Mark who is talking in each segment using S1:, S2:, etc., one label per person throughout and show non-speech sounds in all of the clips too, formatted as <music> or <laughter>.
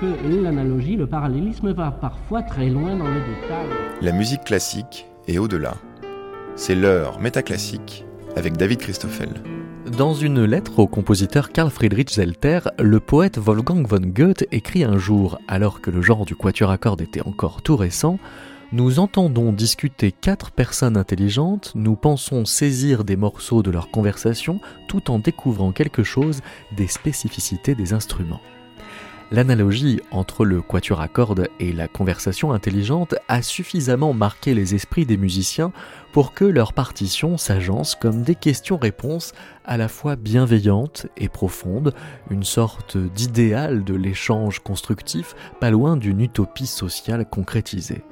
S1: que l'analogie, le parallélisme va parfois très loin dans le détail.
S2: La musique classique est au-delà. C'est l'heure métaclassique avec David Christoffel.
S3: Dans une lettre au compositeur Karl Friedrich Zelter, le poète Wolfgang von Goethe écrit un jour, alors que le genre du quatuor à cordes était encore tout récent, nous entendons discuter quatre personnes intelligentes, nous pensons saisir des morceaux de leur conversation tout en découvrant quelque chose des spécificités des instruments. L'analogie entre le quatuor à cordes et la conversation intelligente a suffisamment marqué les esprits des musiciens pour que leurs partitions s'agencent comme des questions-réponses à la fois bienveillantes et profondes, une sorte d'idéal de l'échange constructif pas loin d'une utopie sociale concrétisée.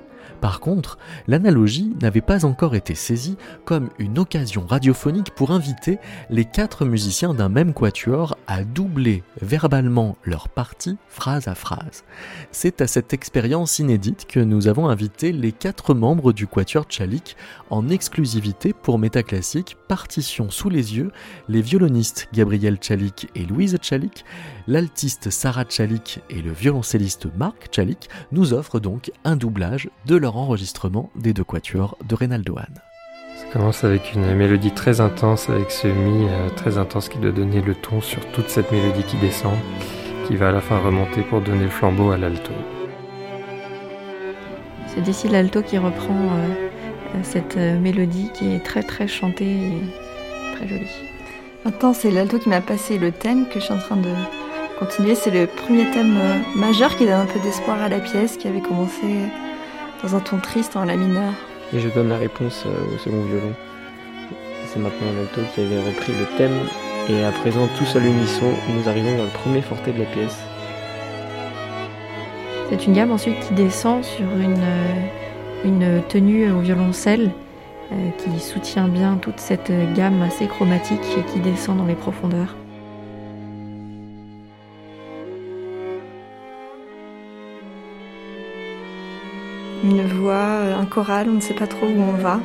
S3: Par contre, l'analogie n'avait pas encore été saisie comme une occasion radiophonique pour inviter les quatre musiciens d'un même quatuor à doubler verbalement leur partie phrase à phrase. C'est à cette expérience inédite que nous avons invité les quatre membres du quatuor Tchalik en exclusivité pour Métaclassique, partition sous les yeux, les violonistes Gabriel Tchalik et Louise Tchalik, l'altiste Sarah Tchalik et le violoncelliste Marc Tchalik nous offrent donc un doublage de leur enregistrement des deux quatuors de Reynaldo Hahn.
S4: Ça commence avec une mélodie très intense, avec ce mi euh, très intense qui doit donner le ton sur toute cette mélodie qui descend, qui va à la fin remonter pour donner le flambeau à l'alto.
S5: C'est d'ici l'alto qui reprend euh, euh, cette mélodie qui est très très chantée et très jolie.
S6: Maintenant, c'est l'alto qui m'a passé le thème que je suis en train de continuer. C'est le premier thème majeur qui donne un peu d'espoir à la pièce, qui avait commencé dans un ton triste en la mineur.
S7: Et je donne la réponse euh, au second violon. C'est maintenant l'alto qui avait repris le thème et à présent tout seul unisson, nous arrivons dans le premier forté de la pièce.
S5: C'est une gamme ensuite qui descend sur une, euh, une tenue au violoncelle euh, qui soutient bien toute cette gamme assez chromatique et qui descend dans les profondeurs.
S6: Voix, un choral, on ne sait pas trop où on va.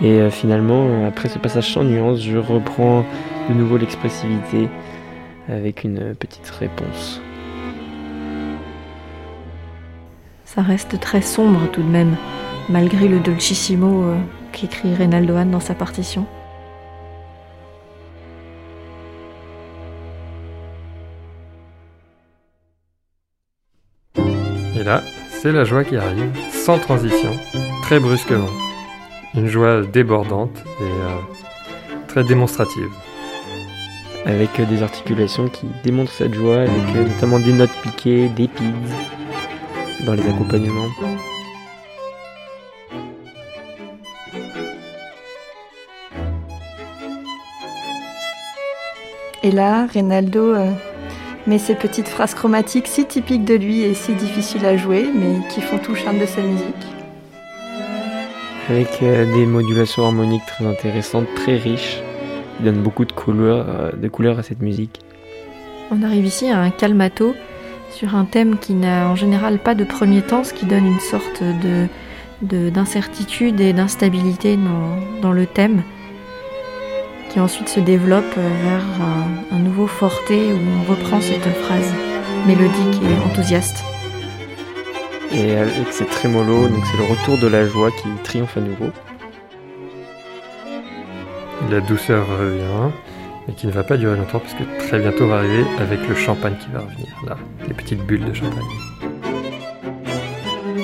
S7: Et euh, finalement, après ce passage sans nuance, je reprends de nouveau l'expressivité avec une petite réponse.
S5: Ça reste très sombre tout de même, malgré le dolcissimo euh, qu'écrit Reynaldo Hahn dans sa partition.
S4: Et là, c'est la joie qui arrive, sans transition, très brusquement. Une joie débordante et euh, très démonstrative.
S7: Avec euh, des articulations qui démontrent cette joie, avec euh, notamment des notes piquées, des pids dans les accompagnements.
S6: Et là, Reynaldo mais ces petites phrases chromatiques si typiques de lui et si difficiles à jouer, mais qui font tout le charme de sa musique.
S7: Avec euh, des modulations harmoniques très intéressantes, très riches, qui donnent beaucoup de couleurs, euh, de couleurs à cette musique.
S5: On arrive ici à un calmato sur un thème qui n'a en général pas de premier temps, ce qui donne une sorte de, d'incertitude et d'instabilité dans, dans le thème qui ensuite se développe vers un, nouveau forté où on reprend cette phrase mélodique et enthousiaste.
S7: Et avec ces trémolos, donc c'est le retour de la joie qui triomphe à nouveau.
S4: La douceur revient, mais qui ne va pas durer longtemps puisque très bientôt va arriver avec le champagne qui va revenir. Là, les petites bulles de champagne.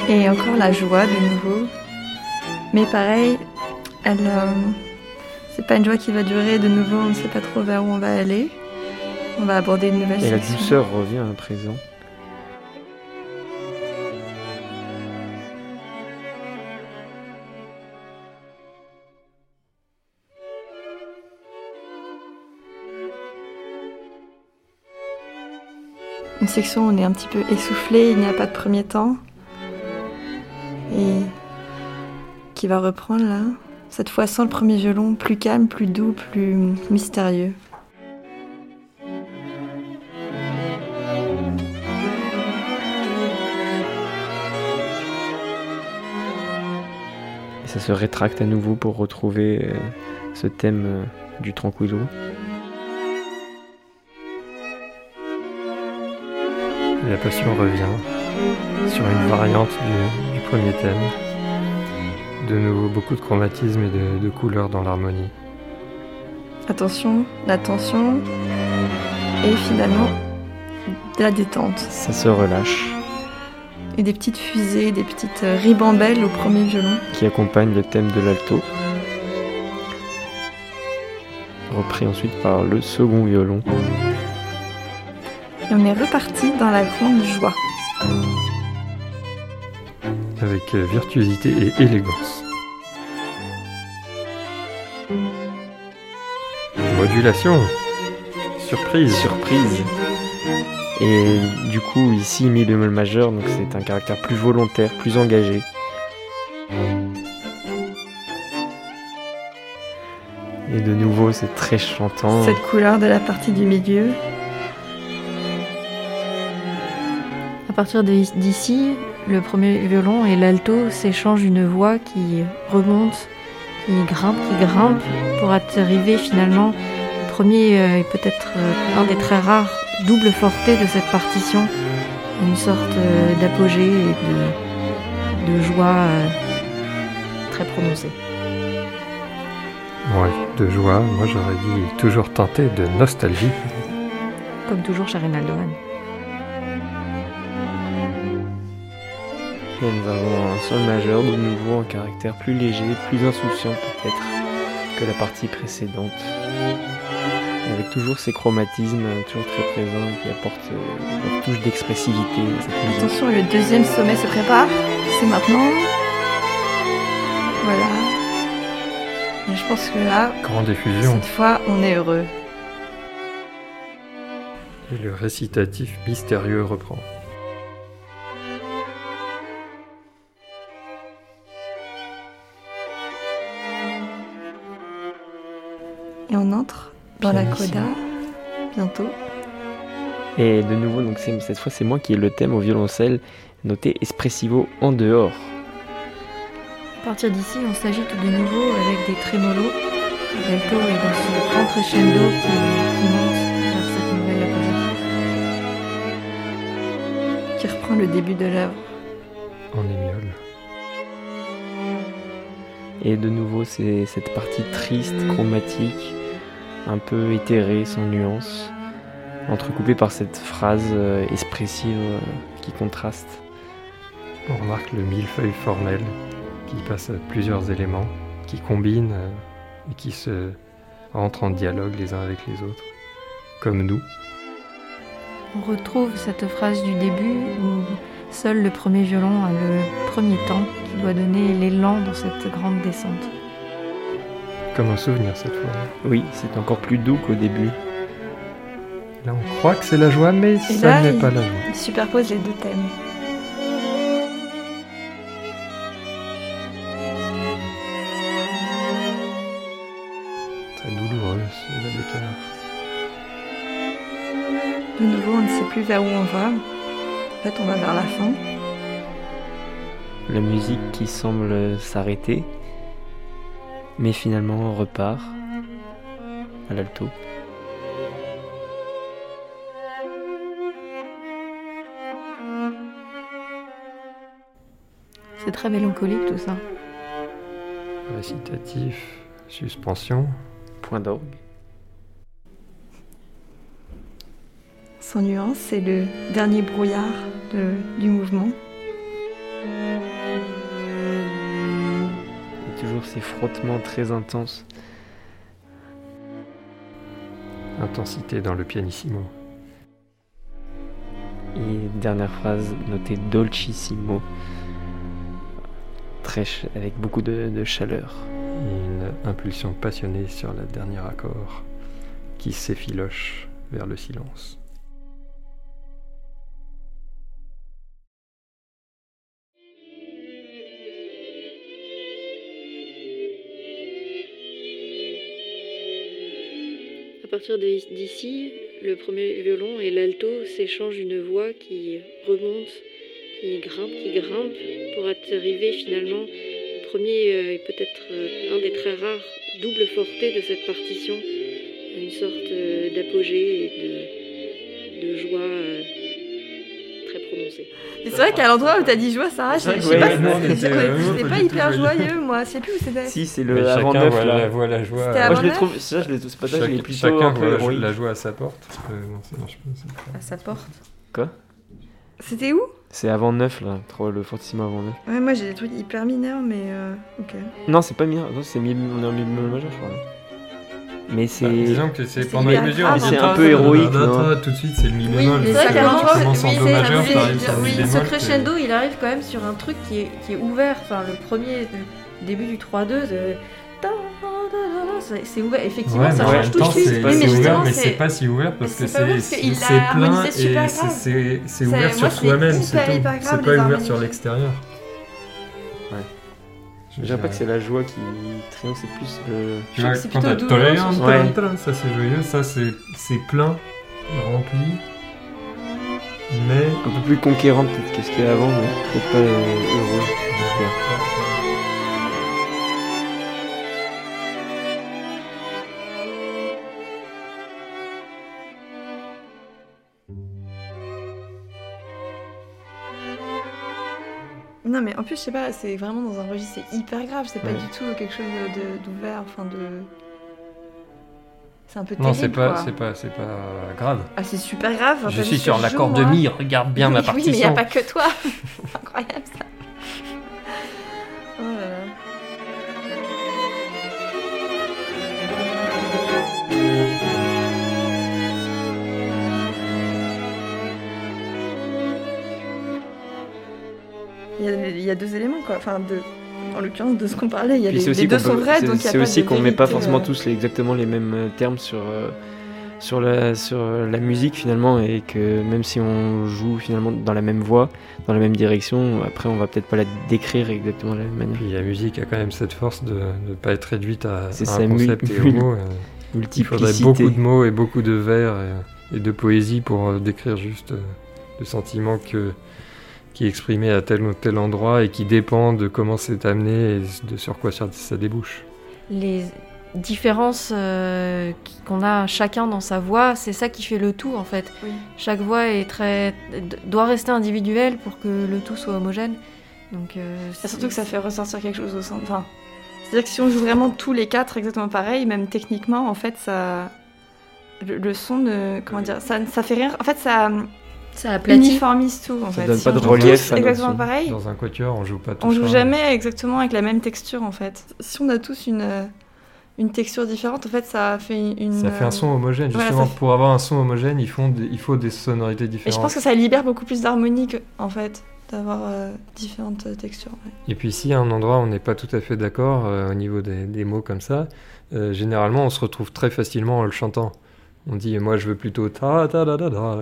S6: Et encore la joie de nouveau. Mais pareil, elle, euh, c'est pas une joie qui va durer de nouveau, on ne sait pas trop vers où on va aller. On va aborder une nouvelle
S7: Et
S6: section.
S7: la douceur revient à présent.
S6: Une section où on est un petit peu essoufflé, il n'y a pas de premier temps. Et qui va reprendre là. Cette fois sans le premier violon, plus calme, plus doux, plus mystérieux.
S7: Et ça se rétracte à nouveau pour retrouver euh, ce thème euh, du tranquillo.
S4: la passion revient sur une variante du, premier thème. De nouveau, beaucoup de chromatisme et de, de couleurs dans l'harmonie.
S6: Attention, l'attention et finalement la détente.
S7: Ça se relâche.
S6: Et des petites fusées, des petites ribambelles au premier violon.
S7: Qui accompagnent le thème de l'alto. Repris ensuite par le second violon.
S6: Et on est reparti dans la grande joie.
S4: Avec virtuosité et élégance. Modulation. Surprise.
S7: Surprise. Et du coup, ici, mi bémol majeur, donc c'est un caractère plus volontaire, plus engagé. Et de nouveau, c'est très chantant.
S6: Cette couleur de la partie du milieu.
S5: À partir d'ici, le premier violon et l'alto s'échangent une voix qui remonte, qui grimpe, qui grimpe, pour arriver finalement. Le premier est peut-être un des très rares double forté de cette partition, une sorte d'apogée et de, joie très prononcée.
S4: Ouais, de joie, moi j'aurais dit toujours tenté de nostalgie.
S5: Comme toujours chez Reynaldoan.
S7: Et nous avons un sol majeur de nouveau un caractère plus léger, plus insouciant peut-être que la partie précédente avec toujours ces chromatismes toujours très présents qui apportent euh, leur touche d'expressivité.
S6: Attention, le deuxième sommet se prépare. C'est maintenant. Voilà. Et je pense que là,
S4: grande effusion.
S6: Cette fois, on est heureux.
S4: Et le récitatif mystérieux reprend.
S6: Dans la coda bientôt.
S7: Et de nouveau, donc cette fois, c'est moi qui ai le thème au violoncelle, noté espressivo en dehors.
S5: À partir d'ici, on s'agite de nouveau avec des trémolos. L'alto est dans ce grand crescendo qui, qui monte vers cette nouvelle.
S6: Qui reprend le début de l'œuvre.
S4: En émiole.
S7: Et de nouveau, c'est cette partie triste, chromatique, un peu éthéré, sans nuance, entrecoupé par cette phrase euh, expressive euh, qui contraste.
S4: On remarque le millefeuille formel qui passe à plusieurs éléments, qui combinent euh, et qui se rentrent en dialogue les uns avec les autres, comme nous.
S5: On retrouve cette phrase du début où seul le premier violon a le premier temps qui doit donner l'élan dans cette grande descente
S4: comme un souvenir cette fois.
S7: Oui, c'est encore plus doux qu'au début.
S4: Là, on croit que c'est la joie, mais ça n'est pas la joie.
S6: Il superpose les deux thèmes.
S4: Très douloureux, la
S6: De nouveau, on ne sait plus vers où on va. En fait, on va vers la fin.
S7: La musique qui semble s'arrêter mais finalement on repart à l'alto.
S5: C'est très mélancolique tout ça.
S4: Récitatif, suspension.
S7: Point d'orgue.
S6: Sans nuance, c'est le dernier brouillard du mouvement.
S7: Ces frottements très intenses.
S4: Intensité dans le pianissimo.
S7: Et dernière phrase notée dolcissimo. Très avec beaucoup de, de chaleur.
S4: une impulsion passionnée sur le dernier accord qui s'effiloche vers le silence.
S5: Partir d'ici, le premier violon et l'alto s'échangent une voix qui remonte, qui grimpe, qui grimpe, pour arriver finalement. Le premier euh, est peut-être euh, un des très rares doubles fortés de cette partition, une sorte euh, d'apogée et de, joie
S6: c'est vrai qu'à l'endroit où t'as dit joie, Sarah, je <laughs>
S4: C'est
S6: sais pas, c'était
S4: était, euh,
S6: c'était
S4: pas
S6: hyper
S4: joyeux.
S6: moi. Je sais plus où c'était.
S7: Si, c'est
S4: Mais
S7: le avant
S4: chacun
S7: 9
S4: voit,
S7: là.
S4: la, voit la joie.
S7: Moi je l'ai trouvé, ça je l'ai c'est pas ça, je l'ai plutôt
S4: chacun voit la, joie à sa porte. Non, ça marche pas, c'est pas-
S6: À sa porte.
S7: Quoi?
S6: C'était où?
S7: C'est avant 9 là, trop le fortissimo avant 9.
S6: Ouais, moi j'ai des trucs hyper mineurs, mais euh, ok.
S7: Non, c'est pas mineur, non, c'est mi, on est en mi bémol majeur je crois. Mais c'est.
S4: Bah, disons que c'est pendant
S6: hyper
S4: une mesure.
S6: grave,
S4: on
S6: hein.
S7: C'est un peu héroïque,
S4: Tout de suite, c'est le mi
S5: Oui,
S4: bémol.
S6: oui, c'est-
S5: ce crescendo, il arrive quand même sur un truc qui est, qui est ouvert. Enfin, le premier le début du 3-2, c'est- c'est ouvert. Effectivement,
S4: Ouais,
S5: ça change tout de
S4: temps,
S5: suite.
S4: c'est
S6: Oui, mais
S4: ouvert, mais
S6: c'est-
S4: pas si ouvert parce que
S6: c'est
S4: plein et c'est- ouvert sur soi-même, c'est
S6: les
S4: pas ouvert sur l'extérieur.
S7: Dirais pas que c'est la joie qui triomphe, c'est plus le.
S4: Tu vois,
S6: c'est
S4: quand
S6: plutôt
S4: t'as
S6: douloureux,
S4: tolérance,
S7: ça.
S4: c'est joyeux, ça c'est c'est plein, rempli, mais
S7: Un peu plus conquérant peut-être que ce qu'il y a avant, mais peut-être pas euh, heureux.
S6: Non, mais en plus, je sais pas, c'est vraiment dans un registre, c'est hyper grave, c'est pas
S4: Ouais.
S6: du tout quelque chose d'ouvert, enfin de. C'est un peu
S4: non, c'est
S6: terrible,
S4: pas, c'est pas, c'est pas grave.
S6: Ah, c'est super grave.
S4: Je suis sur l'accord de mi, regarde bien <laughs> ma
S6: Oui, Oui, mais il n'y a
S4: partition.
S6: pas que toi. c'est <laughs> incroyable ça. Quoi, enfin deux. En l'occurrence de ce qu'on parlait, il y a les, les deux sont
S7: peut-
S6: vrais,
S7: c'est-
S6: donc il y a
S7: c'est aussi
S6: de
S7: qu'on met pas forcément
S6: euh.
S7: tous les, exactement les mêmes euh, termes sur euh, sur la sur la musique finalement et que même si on joue finalement dans la même voie, dans la même direction, après on va peut-être pas la décrire exactement de la même manière.
S4: Puis la musique a quand même cette force de ne pas être réduite à, à un concept et au mot. euh, Il faudrait beaucoup de mots et beaucoup de vers et, et de poésie pour décrire juste le sentiment que, qui est exprimé à tel ou tel endroit et qui dépend de comment c'est amené et de sur quoi ça, ça débouche.
S5: Les différences euh, qu'on a chacun dans sa voix, c'est ça qui fait le tout en fait.
S6: Oui.
S5: Chaque voix est très doit rester individuelle pour que le tout soit homogène. Donc euh,
S6: surtout que ça fait ressortir quelque chose au sein. Enfin, c'est-à-dire que si on joue vraiment tous les quatre exactement pareil, même techniquement, en fait, ça, le, le son ne, comment dire, ça, ça fait rien. En fait, ça
S5: ça aplatit.
S6: uniformise tout. En
S7: Ça
S6: fait.
S7: donne
S6: Si
S7: pas de relief
S6: tous exactement pareil.
S4: Dans un quatuor, on joue pas tout
S6: On joue
S4: ça.
S6: jamais exactement avec la même texture en fait. Si on a tous une, euh, une texture différente, en fait, ça fait une.
S4: Ça fait un son homogène.
S6: Voilà,
S4: Justement,
S6: fait-
S4: pour avoir un son homogène, il faut des, il faut des sonorités
S6: Et
S4: différentes.
S6: je pense que ça libère beaucoup plus d'harmonie que- en fait, d'avoir euh, différentes euh, textures. ouais.
S4: Et puis si à un endroit on n'est pas tout à fait d'accord euh, au niveau des, des mots comme ça, euh, généralement on se retrouve très facilement en le chantant. On dit moi je veux plutôt ta ta da da da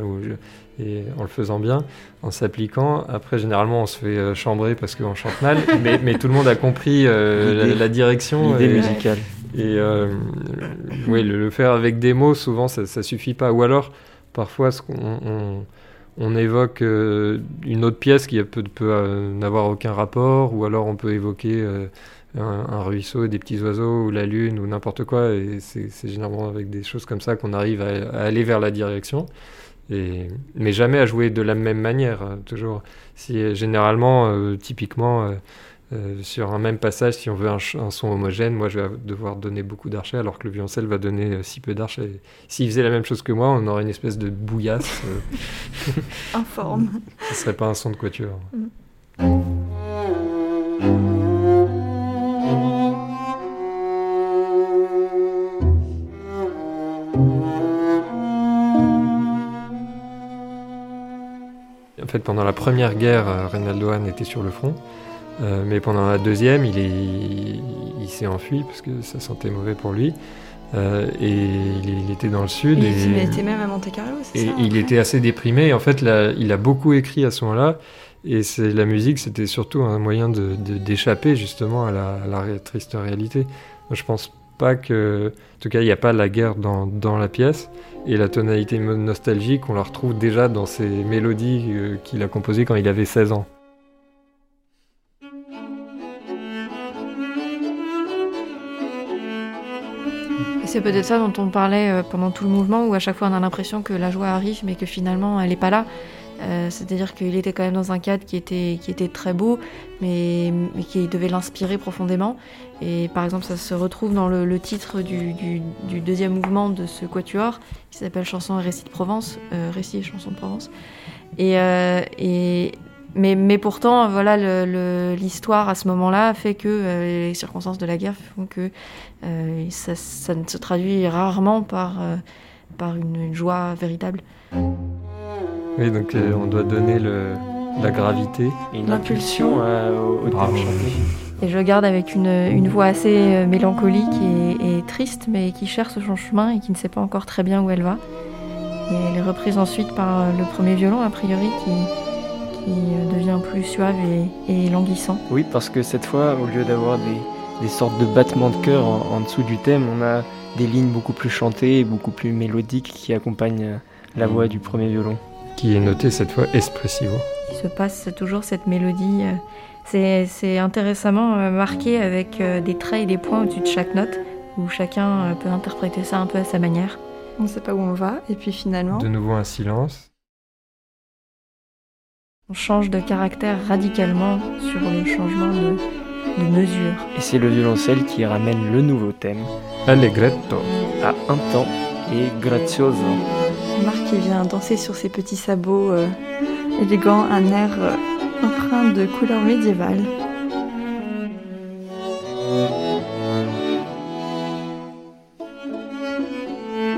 S4: et en le faisant bien, en s'appliquant. Après généralement on se fait euh, chambrer parce qu'on chante mal, <laughs> mais, mais tout le monde a compris euh, la, direction.
S7: L'idée
S4: et-
S7: musicale.
S4: et euh, oui, le, le faire avec des mots, souvent, ça, ça suffit pas. Ou alors, parfois, on, on évoque euh, une autre pièce qui peut, peut euh, n'avoir aucun rapport, ou alors on peut évoquer euh, un, un ruisseau, des petits oiseaux, ou la lune, ou n'importe quoi. Et c'est généralement avec des choses comme ça qu'on arrive à, à aller vers la direction. Et, mais jamais à jouer de la même manière, euh, toujours. Si, généralement, euh, typiquement, euh, euh, sur un même passage, si on veut un, son homogène, moi je vais devoir donner beaucoup d'archets, alors que le violoncelle va donner si peu d'archets. S'il faisait la même chose que moi, on aurait une espèce de bouillasse. <laughs>
S6: Informe.
S4: ce serait pas un son de quatuor. En fait, pendant la première guerre, euh, Reynaldo Hahn était sur le front. Euh, mais pendant la deuxième, il, est- il, il s'est enfui parce que ça sentait mauvais pour lui. Euh, et il, il était dans le sud.
S6: Il,
S4: et,
S6: il était même à Monte Carlo, c'est
S4: et
S6: ça
S4: il était assez déprimé. En fait, là, il a beaucoup écrit à ce moment-là. Et c'est la musique, c'était surtout un moyen de- de- d'échapper justement à la, à la triste réalité. Je pense pas que, en tout cas, il n'y a pas la guerre dans, dans la pièce. Et la tonalité nostalgique, on la retrouve déjà dans ces mélodies euh, qu'il a composées quand il avait 16 ans.
S5: C'est peut-être ça dont on parlait euh, pendant tout le mouvement, où à chaque fois on a l'impression que la joie arrive, mais que finalement elle n'est pas là. Euh, C'est-à-dire qu'il était quand même dans un cadre qui était, qui était très beau, mais, mais qui devait l'inspirer profondément. Et par exemple, ça se retrouve dans le, titre du, deuxième mouvement de ce quatuor, qui s'appelle Chanson et récit de Provence, euh, et chanson de Provence. Et, euh, mais, pourtant, voilà, l'histoire à ce moment-là fait que les circonstances de la guerre font que ça, ne se traduit rarement par, par une joie véritable.
S4: Oui, donc euh, on doit donner le, la gravité.
S7: Et une
S5: L'impulsion.
S7: impulsion à- au, au
S4: Bravo.
S7: thème chanté.
S5: Et je le garde avec une, une voix assez euh, mélancolique et, et triste, mais qui cherche son chemin et qui ne sait pas encore très bien où elle va. Et elle est reprise ensuite par euh, le premier violon, a priori, qui, qui euh, devient plus suave et, et languissant.
S7: Oui, parce que cette fois, au lieu d'avoir des, des sortes de battements de cœur en, en dessous du thème, on a des lignes beaucoup plus chantées et beaucoup plus mélodiques qui accompagnent euh, la voix du premier violon.
S4: Qui est noté cette fois espressivo.
S5: Il se passe toujours cette mélodie. euh, C'est c'est intéressamment euh, marqué avec euh, des traits et des points au-dessus de chaque note, où chacun peut interpréter ça un peu à sa manière.
S6: On ne sait pas où on va, et puis finalement,
S4: De nouveau un silence.
S5: On change de caractère radicalement sur le changement de, de mesure.
S7: Et c'est le violoncelle qui ramène le nouveau thème
S4: Allegretto.
S7: à un temps et grazioso.
S6: Marc qui vient danser sur ses petits sabots euh, élégants, un air euh, empreint de couleurs médiévales.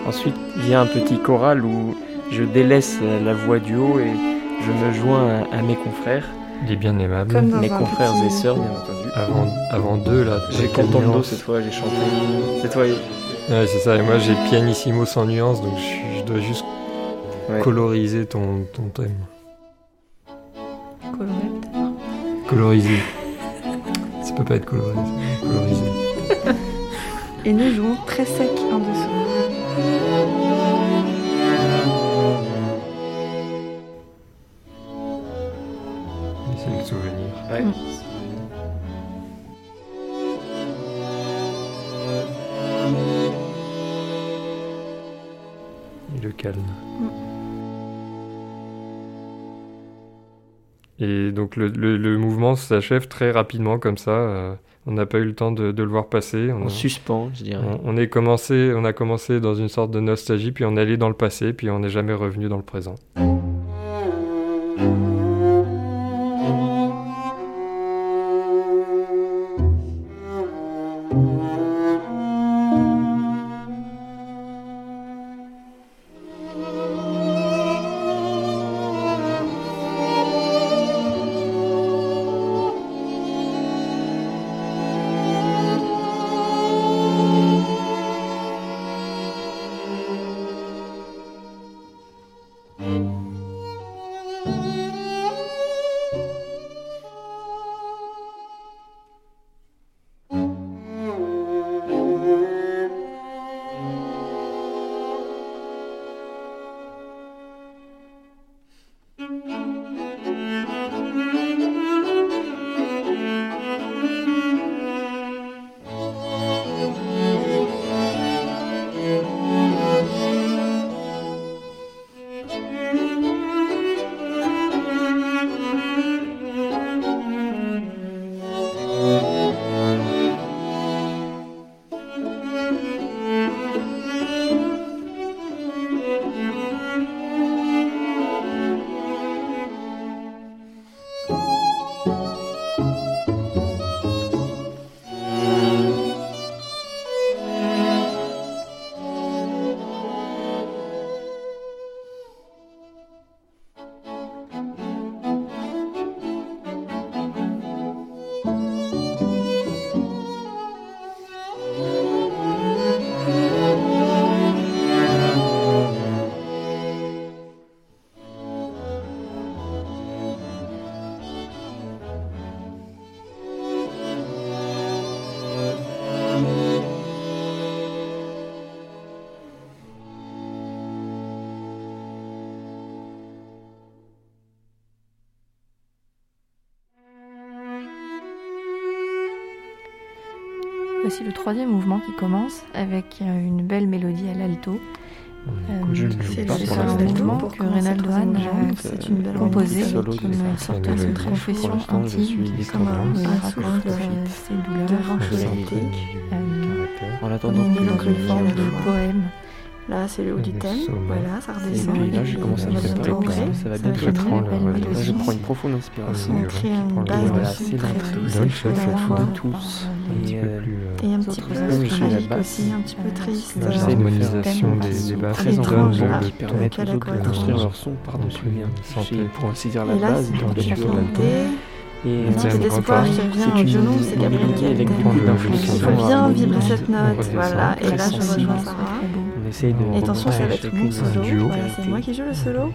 S7: Ensuite vient un petit choral où je délaisse la voix du haut et je me joins à, à mes confrères,
S4: Il est bien aimable.
S7: Mes confrères
S6: petit-
S7: et sœurs bien entendu.
S4: Avant, avant deux, là.
S7: J'ai
S4: nuance.
S7: cette fois, j'ai chanté. Cette fois,
S4: Ouais, c'est ça. Et moi, j'ai pianissimo sans nuance, donc je, suis- dois juste
S7: Ouais.
S4: coloriser ton, ton thème.
S5: Coloré peut-être.
S4: Coloriser. Ça peut pas être colorisé.
S6: Et nous jouons très sec en dessous.
S4: Donc le, le- le mouvement s'achève très rapidement comme ça. euh, on n'a pas eu le temps de, de le voir passer. On,
S7: En
S4: a-
S7: suspens, je dirais.
S4: on- on est commencé, on a commencé dans une sorte de nostalgie, puis on est allé dans le passé, puis on n'est jamais revenu dans le présent.
S5: Voici le troisième mouvement qui commence avec euh, une belle mélodie à l'alto
S7: joue
S6: c'est le seul mouvement
S5: que
S6: commencer
S5: Reynald
S6: troisième
S5: Dohan
S6: jambe,
S5: a
S6: c'est une belle
S5: composé une
S7: sa
S5: sorte de confession intime, comme un, raconte
S6: souffle
S5: euh, ses douleurs. Euh,
S7: En
S5: on
S7: attendant
S5: est
S7: que
S5: dans une forme de poème.
S6: Là, c'est le haut du
S4: Le
S6: thème. Voilà, ça
S7: Et
S6: redescend.
S7: puis là, je commence à me préparer ça.
S6: entrer.
S7: Va bientôt
S4: la
S6: entrer.
S7: Là, je prends une profonde inspiration.
S6: On crée une base
S7: Voilà, c'est
S6: très
S7: l'entrée.
S6: et la
S4: fait
S6: fois.
S7: de tous. Et, euh,
S4: euh,
S6: Et un petit peu
S7: je à la
S6: tragique aussi, un petit peu
S5: Euh,
S6: triste. euh,
S7: de
S4: l'harmonisation des, basses
S7: très
S6: étrange,
S4: le
S7: qui permettent aux
S6: la
S7: autres de construire leur son par-dessus bien.
S4: santé.
S7: J'ai, pour ainsi dire, la
S6: Et
S7: base
S6: c'est
S4: bien
S7: quatuor.
S6: montée.
S7: Et euh,
S4: Thème
S6: d'espoir qui revient
S7: c'est
S6: au violon, c'est Gabriel
S7: mélodie avec
S6: Gatel.
S7: beaucoup d'inflexions.
S6: Il faut bien vibrer cette note, voilà. Et là, je rejoins Sarah.
S7: Essaye de
S6: attention, ça va être mon solo. Voilà, c'est moi qui joue le solo.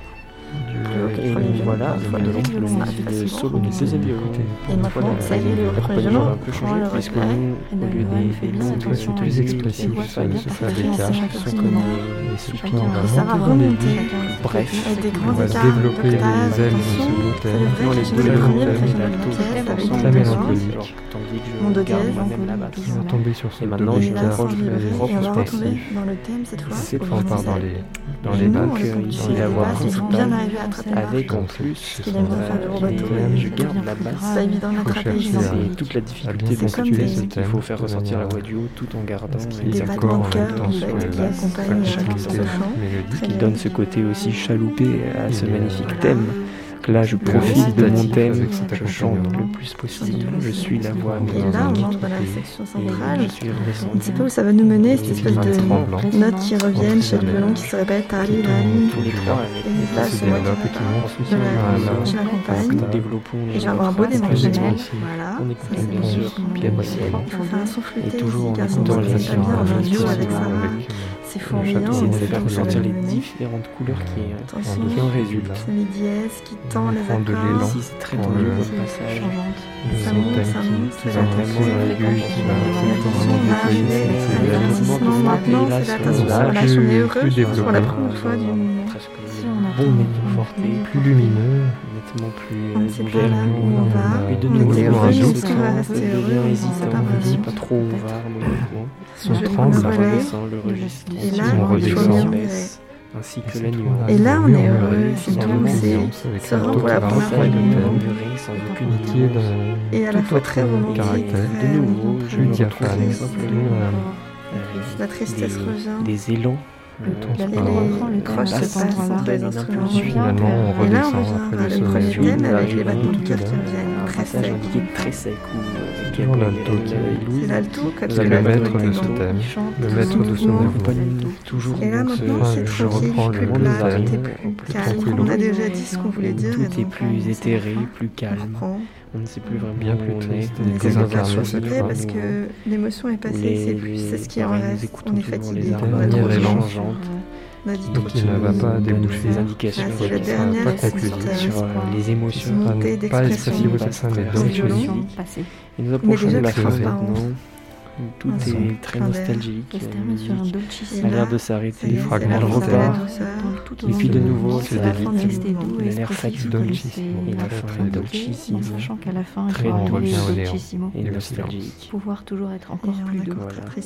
S7: Voilà, le
S6: ça arrive
S7: le
S6: facilement.
S7: solo du deuxième violon.
S6: Et maintenant, ça y est, le
S7: un peu
S6: le
S7: puisque au lieu des, des plus expressifs, se sont comme les,
S4: dans les
S6: remonter.
S7: Bref,
S6: des
S4: On va développer les ailes de ce thème.
S7: Non, les deux
S6: j'ai le
S7: violons,
S6: premier,
S7: thème,
S6: le premier
S7: l'alto,
S6: pièce avec
S7: sont
S6: des
S4: très
S6: besoins.
S4: mélancoliques.
S7: alors que tandis que
S6: Mon
S7: je
S6: do
S7: garde
S6: dièse,
S7: moi-même la basse.
S4: On va tomber sur ce
S7: maintenant, je
S6: dans.
S4: C'est
S6: au
S4: on part dans les, dans les
S6: sur
S7: la
S6: les à attraper le
S7: Avec en plus,
S6: qu'il aime bien faire du
S7: euh,
S6: rubato,
S7: les-
S6: et
S7: je garde la basse.
S6: C'est évident d'attraper
S7: toute la difficulté de
S6: ce
S7: qu'il faut faire ressortir la voix du haut tout en gardant les accords
S4: en même temps sur basses.
S6: accompagnent
S4: Chaque
S6: euh. Très
S7: qui donne ce côté aussi chaloupé à ce magnifique thème. Là, je profite de mon thème, je chante le plus possible, je suis la voix. Un
S6: on la
S7: pays.
S6: section centrale. On ne sait pas où ça va nous mener, cette espèce de
S4: tremblant.
S6: note qui reviennent chez le violon qui se répète tali lali.
S7: tous les trois avec
S6: Et là, c'est moi qui je la- je l'accompagne. Et je vais avoir un beau
S7: précisément.
S6: Voilà.
S7: On
S6: Ça,
S7: écoute
S6: c'est
S7: bien
S6: bon.
S7: sûr
S6: faut faire un son flûté
S7: Et toujours en écoutant
S6: ça
S7: les
S6: fait pas bien en duo avec
S7: avec,
S6: C'est fourmillant,
S4: château,
S6: on
S7: J'essaie de faire
S6: ça
S7: ressortir les différentes couleurs qui, en résultent.
S6: C'est les dièses qui tend les
S4: fond de
S6: accords.
S4: l'élan.
S7: Ici, c'est très tendu
S4: le-
S7: comme passage.
S4: thème
S6: ça
S4: qui- va
S6: la
S4: vraiment qui va déployer ses-. Là,
S6: Voilà,
S4: plus- plus
S6: pour la
S4: développé.
S6: première fois du
S7: bon
S4: plus lumineux.
S7: nettement plus ouvert.
S6: on va.
S7: De
S6: On
S7: nouveau,
S6: On
S7: hésitant,
S6: pas
S7: on trop où on va
S4: tremble,
S7: redescend le registre.
S4: On redescend.
S7: baisse, ainsi que.
S6: Et là, on est heureux, c'est tout, c'est pour la première fois
S7: sans aucune
S4: d'un
S6: Et à la fois très romantique,
S4: caractère.
S6: très-
S7: De nouveau, je me retrouve
S4: simplement, euh,
S7: euh,
S6: La tristesse revient.
S7: des élans.
S5: Le
S7: euh,
S5: le
S6: croches
S5: thème
S6: se
S5: endroit-là.
S6: entre les instruments.
S4: Finalement, on
S6: Et là, on
S4: redescend
S6: revient
S4: après le
S6: le
S4: sommet.
S6: premier thème avec les battements de cœur qui
S7: un
S6: très secs.
S7: très sec euh,
S4: Toujours
S7: Gabriel,
S4: l'alto qui-
S7: euh,
S6: C'est l'alto,
S4: C'est
S6: c'est
S4: le maître de ce thème, le maître de ce mouvement.
S7: toujours
S6: Et là maintenant, c'est
S4: je
S6: tranquille,
S4: reprends
S6: plus
S4: le
S6: est plus calme. On a déjà dit ce qu'on voulait dire. et
S7: tout est plus
S5: on
S7: éthéré, plus calme. On ne sait plus vraiment
S4: Bien
S7: où
S4: plus
S7: on est.
S4: triste,
S6: On
S4: fois.
S6: parce que l'émotion est passée, c'est plus c'est ce qui en reste. On est fatigué,
S7: les
S6: a. On a dit
S4: Donc il ne va pas déboucher
S7: des indications
S6: Là,
S4: sur
S6: c'est la
S4: qui
S6: dernière
S4: sera pas conclusive.
S6: sur
S7: euh, les émotions.
S4: Pas
S6: d'expression.
S4: expressive au sein des
S7: Pas
S4: deux
S6: violon.
S4: musiques.
S5: passé.
S7: Et nous approchons
S6: déjà
S7: de la fin maintenant. Tout
S6: Un son,
S7: est très nostalgique.
S5: Dolcissimo.
S7: a
S6: Et
S7: l'air de s'arrêter.
S6: y est,
S4: fragments de
S7: Et puis de nouveau, c'est
S5: et
S7: l'air fatigué.
S4: Dolcissimo.
S7: Et
S5: la fin
S7: est dolcissimo.
S5: en sachant qu'à la fin,
S7: Très
S5: les dolcissimo.
S7: Et nostalgique.
S5: Pouvoir toujours être encore plus doux.
S6: Très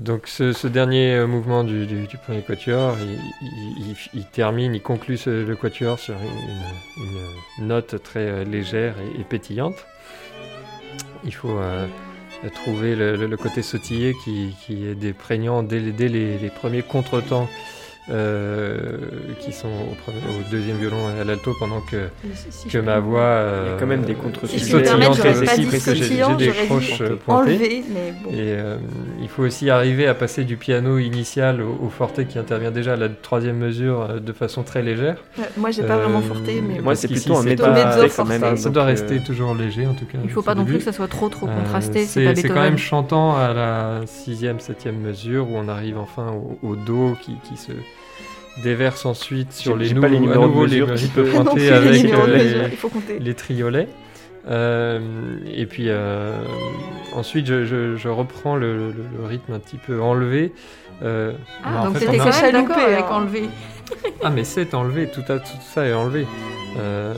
S4: Donc ce, dernier euh, mouvement du, premier quatuor, il, termine, il conclut le quatuor sur une, note très euh, légère et, pétillante. Il faut euh, trouver le, côté sautillé qui, est des prégnant dès, les, les, premiers contretemps euh, qui sont au, deuxième violon et à l'alto pendant que, que ma voix.
S7: Euh, Il y a quand même des contre
S6: si je j'ai des croches pointées.
S4: Et euh, il faut aussi arriver à passer du piano initial au, forté qui intervient déjà à la troisième mesure de façon très légère.
S6: moi, j'ai pas vraiment forté, mais
S7: moi, c'est plutôt un mezzo
S4: forté. Ça doit rester toujours léger en tout cas.
S5: Il faut pas non plus que ça soit trop trop contrasté.
S4: C'est quand même chantant à la sixième, septième mesure où on arrive enfin au, do qui, qui se déverse ensuite sur les, nouveaux,
S7: les numéros
S4: les
S7: pointés
S4: avec euh, les, triolets. Euh, et puis euh, ensuite, je, reprends le, rythme un petit peu enlevé.
S5: ah, donc c'était quand même d'accord avec enlevé.
S4: Ah, mais c'est enlevé, tout, tout ça est enlevé. Euh,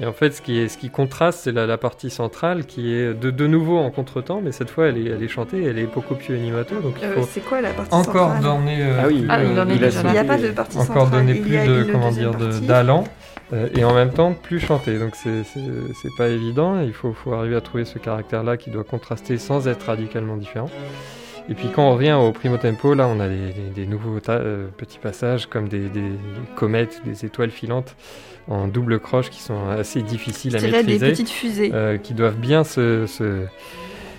S4: et en fait, ce qui, est, ce qui contraste, c'est la, partie centrale qui est de, de nouveau en contretemps, mais cette fois, elle est, elle est chantée, elle est beaucoup plus animato. Donc
S6: euh, c'est quoi la partie
S4: encore
S6: centrale
S4: donner, euh,
S5: ah oui,
S6: ah, il, n'y a pas de partie
S4: encore
S6: centrale.
S4: donner plus de comment dire d'allant. et en même temps plus chanter. Donc c'est pas évident. Il faut, faut arriver à trouver ce caractère-là qui doit contraster sans être radicalement différent. Et puis quand on revient au primo tempo, là on a des, nouveaux petits passages comme des, des, comètes, des étoiles filantes en double croche qui sont assez difficiles à maîtriser.
S6: des petites fusées.
S4: Euh, qui doivent bien se,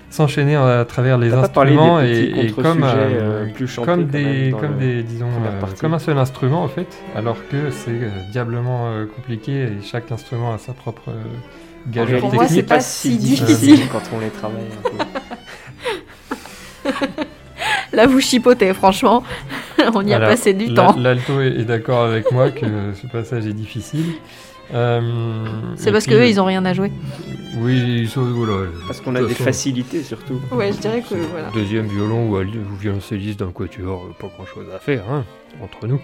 S4: s'enchaîner à travers les instruments et, comme, euh,
S7: euh, plus
S4: comme des comme des disons comme un seul instrument en fait alors que c'est diablement compliqué et chaque instrument a sa propre gageure
S6: Pour
S4: technique.
S6: moi c'est pas si difficile
S7: quand on les travaille
S5: un peu. <laughs> Là, vous chipotez, franchement. On y a passé du temps.
S4: L'alto est, d'accord avec moi que ce passage est difficile.
S5: Euh, c'est parce qu'eux, ils ont rien à jouer.
S4: Oui, ils sont, voilà.
S7: Parce qu'on a des facilités surtout.
S6: Ouais, je dirais que voilà.
S4: Deuxième violon ou, ou violoncelliste d'un quatuor, pas grand chose à faire, hein, entre nous.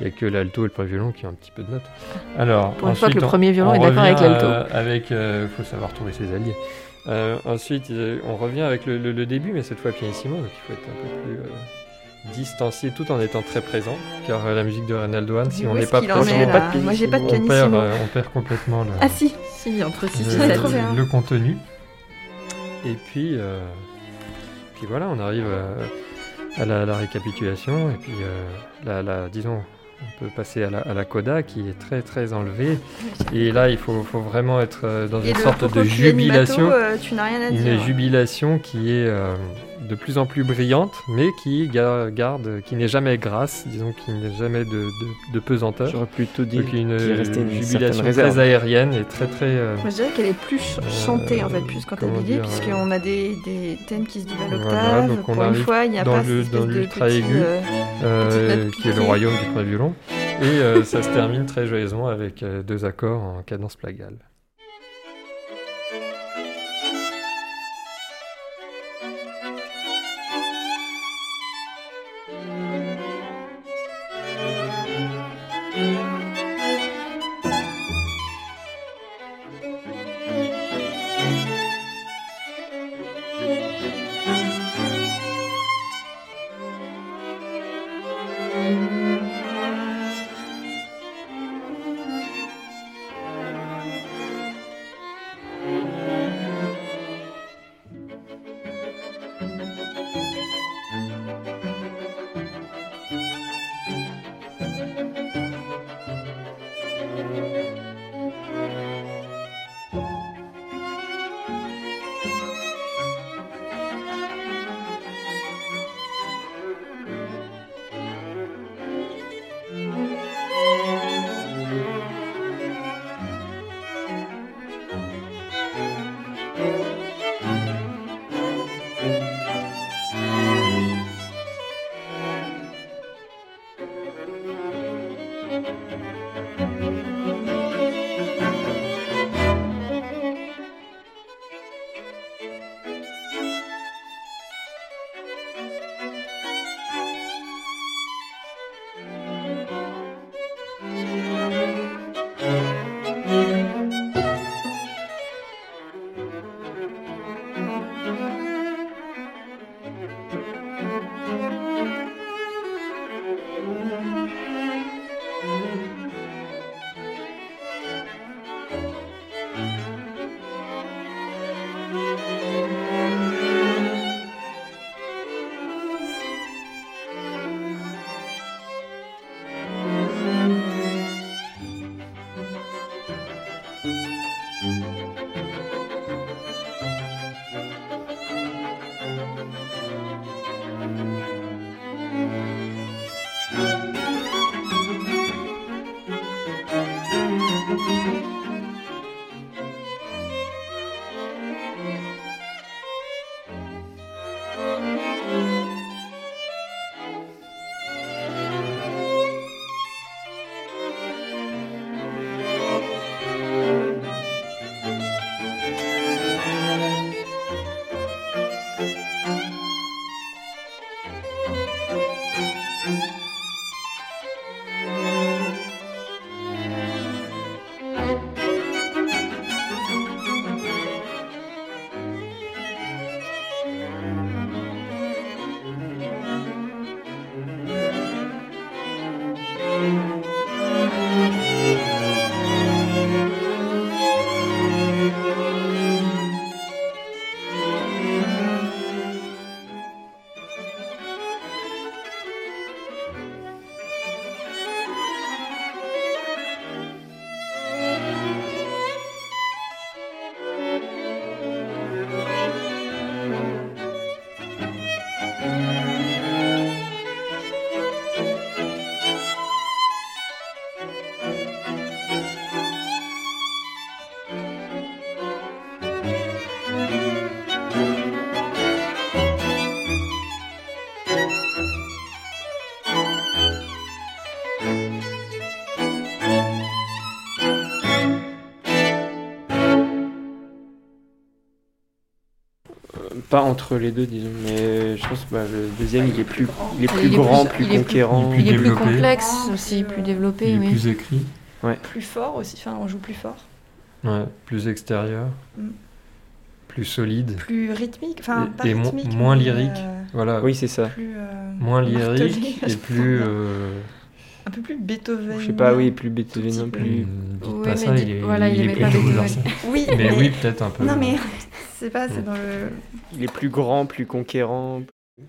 S4: Il n'y a que l'alto et le premier violon qui ont un petit peu de notes. Alors,
S5: Pour une fois que le premier violon est d'accord avec l'alto.
S4: Avec, il euh, faut savoir trouver ses alliés. Euh, ensuite, on revient avec le, début, mais cette fois pianissimo, donc il faut être un peu plus euh, distancié tout en étant très présent, car euh, la musique de Reynaldo Hahn, si on n'est pas
S6: présent, moi j'ai pas de.
S4: On perd, on perd complètement le,
S6: ah si,
S5: si entre 6
S4: et 7. Le, contenu. Et puis, puis voilà, on arrive à, la, la, récapitulation, et puis la, la, disons, on peut passer à la, coda qui est très très enlevée. Et là, il faut, vraiment être euh, dans une sorte de jubilation.
S6: Euh, tu n'as rien à
S4: dire. Une jubilation qui est euh, de plus en plus brillante, mais qui garde, qui n'est jamais grasse, disons, qui n'est jamais de, de, pesanteur.
S7: J'aurais plutôt dit
S4: une, une jubilation très aérienne et très très.
S6: Euh, Moi, je dirais qu'elle est plus chantée en fait, plus cantabile, puisqu'on a des, des, thèmes qui se doublent à l'octave.
S4: Voilà, Pour une fois, il n'y a pas le, dans l'ultra aigu, euh, euh, qui est le royaume du premier violon, et ça se termine très joyeusement avec deux accords en cadence plagale.
S7: Pas entre les deux, disons, mais je pense que bah, le deuxième il est plus, il est
S5: Il
S7: plus
S5: est
S7: grand,
S5: plus-
S7: plus,
S5: il est plus-
S7: conquérant.
S5: Il est plus
S4: développé.
S5: complexe aussi, plus développé,
S4: Il est plus écrit,
S6: Plus fort aussi, enfin on joue plus fort.
S4: ouais, plus extérieur,
S6: Mm.
S4: plus solide.
S6: Plus rythmique, enfin
S4: Et-
S6: pas
S4: et mo-
S6: rythmique.
S4: moins
S6: mais,
S4: lyrique.
S6: euh,
S4: Voilà,
S7: Oui, c'est ça.
S6: plus, euh,
S4: moins lyrique et <laughs> plus. euh,
S6: Un peu plus Beethoven.
S7: Je sais pas, oui, plus Beethoven, plus.
S4: dites
S5: Oui,
S4: pas
S5: mais
S4: ça,
S5: dites-
S4: il est,
S5: voilà, il
S4: il est plutôt
S5: Beethoven.
S4: bouleversant. <laughs>
S6: Oui,
S4: Mais oui, peut-être un peu.
S6: Non mais c'est pas, c'est
S4: Mm.
S6: dans le.
S7: Il est plus grand, plus conquérant.